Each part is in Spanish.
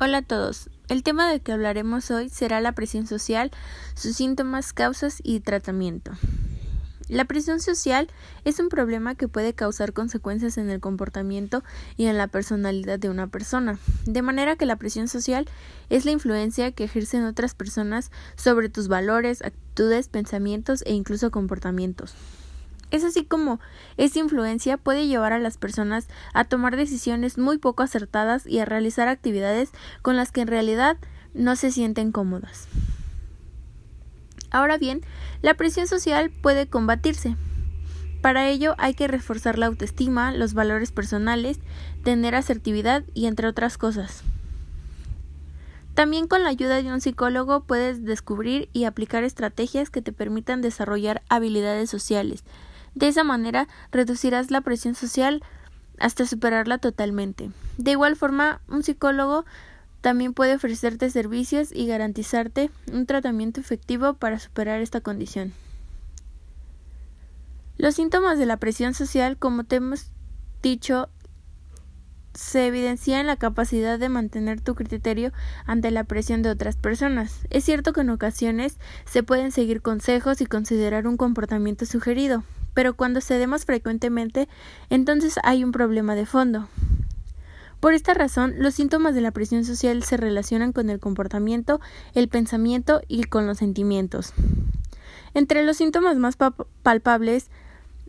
Hola a todos. El tema del que hablaremos hoy será la presión social, sus síntomas, causas y tratamiento. La presión social es un problema que puede causar consecuencias en el comportamiento y en la personalidad de una persona, de manera que la presión social es la influencia que ejercen otras personas sobre tus valores, actitudes, pensamientos e incluso comportamientos. Es así como esa influencia puede llevar a las personas a tomar decisiones muy poco acertadas y a realizar actividades con las que en realidad no se sienten cómodas. Ahora bien, la presión social puede combatirse. Para ello hay que reforzar la autoestima, los valores personales, tener asertividad y entre otras cosas. También con la ayuda de un psicólogo puedes descubrir y aplicar estrategias que te permitan desarrollar habilidades sociales, de esa manera reducirás la presión social hasta superarla totalmente. De igual forma, un psicólogo también puede ofrecerte servicios y garantizarte un tratamiento efectivo para superar esta condición. Los síntomas de la presión social, como te hemos dicho, se evidencia en la capacidad de mantener tu criterio ante la presión de otras personas. Es cierto que en ocasiones se pueden seguir consejos y considerar un comportamiento sugerido, pero cuando cedemos frecuentemente, entonces hay un problema de fondo. Por esta razón, los síntomas de la presión social se relacionan con el comportamiento, el pensamiento y con los sentimientos. Entre los síntomas más palpables,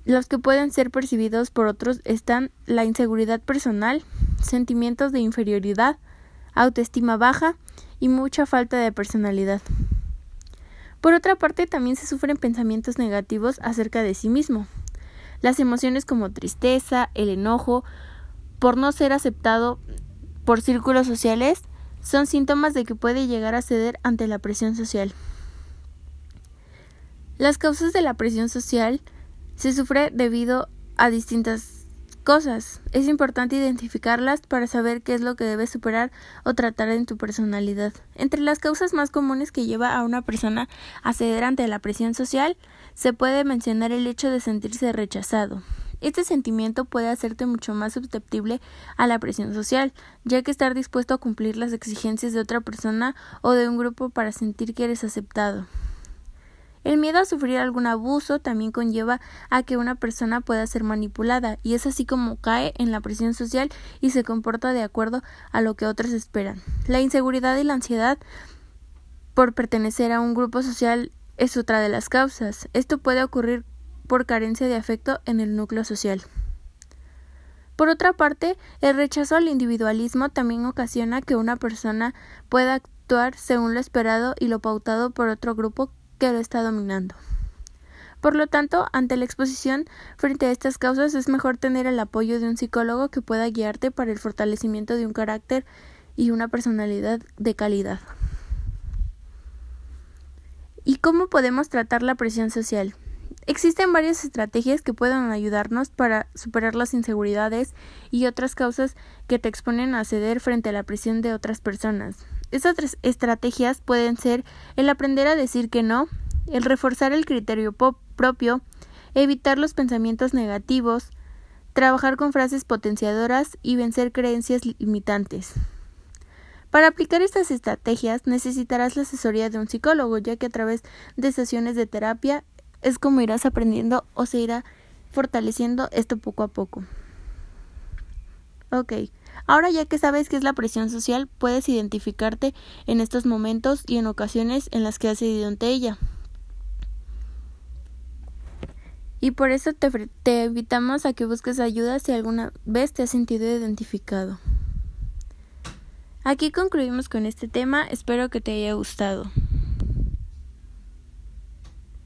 los que pueden ser percibidos por otros están la inseguridad personal, sentimientos de inferioridad, autoestima baja y mucha falta de personalidad. Por otra parte, también se sufren pensamientos negativos acerca de sí mismo. Las emociones como tristeza, el enojo, por no ser aceptado por círculos sociales, son síntomas de que puede llegar a ceder ante la presión social. Las causas de la presión social se sufre debido a distintas cosas. Es importante identificarlas para saber qué es lo que debes superar o tratar en tu personalidad. Entre las causas más comunes que lleva a una persona a ceder ante la presión social, se puede mencionar el hecho de sentirse rechazado. Este sentimiento puede hacerte mucho más susceptible a la presión social, ya que estar dispuesto a cumplir las exigencias de otra persona o de un grupo para sentir que eres aceptado. El miedo a sufrir algún abuso también conlleva a que una persona pueda ser manipulada y es así como cae en la presión social y se comporta de acuerdo a lo que otros esperan. La inseguridad y la ansiedad por pertenecer a un grupo social es otra de las causas. Esto puede ocurrir por carencia de afecto en el núcleo social. Por otra parte, el rechazo al individualismo también ocasiona que una persona pueda actuar según lo esperado y lo pautado por otro grupo que lo está dominando. Por lo tanto, ante la exposición frente a estas causas es mejor tener el apoyo de un psicólogo que pueda guiarte para el fortalecimiento de un carácter y una personalidad de calidad. ¿Y cómo podemos tratar la presión social? Existen varias estrategias que pueden ayudarnos para superar las inseguridades y otras causas que te exponen a ceder frente a la presión de otras personas. Estas estrategias pueden ser el aprender a decir que no, el reforzar el criterio propio, evitar los pensamientos negativos, trabajar con frases potenciadoras y vencer creencias limitantes. Para aplicar estas estrategias necesitarás la asesoría de un psicólogo, ya que a través de sesiones de terapia es como irás aprendiendo o se irá fortaleciendo esto poco a poco. Ok, ahora ya que sabes qué es la presión social, puedes identificarte en estos momentos y en ocasiones en las que has cedido ante ella. Y por eso te, te invitamos a que busques ayuda si alguna vez te has sentido identificado. Aquí concluimos con este tema, espero que te haya gustado.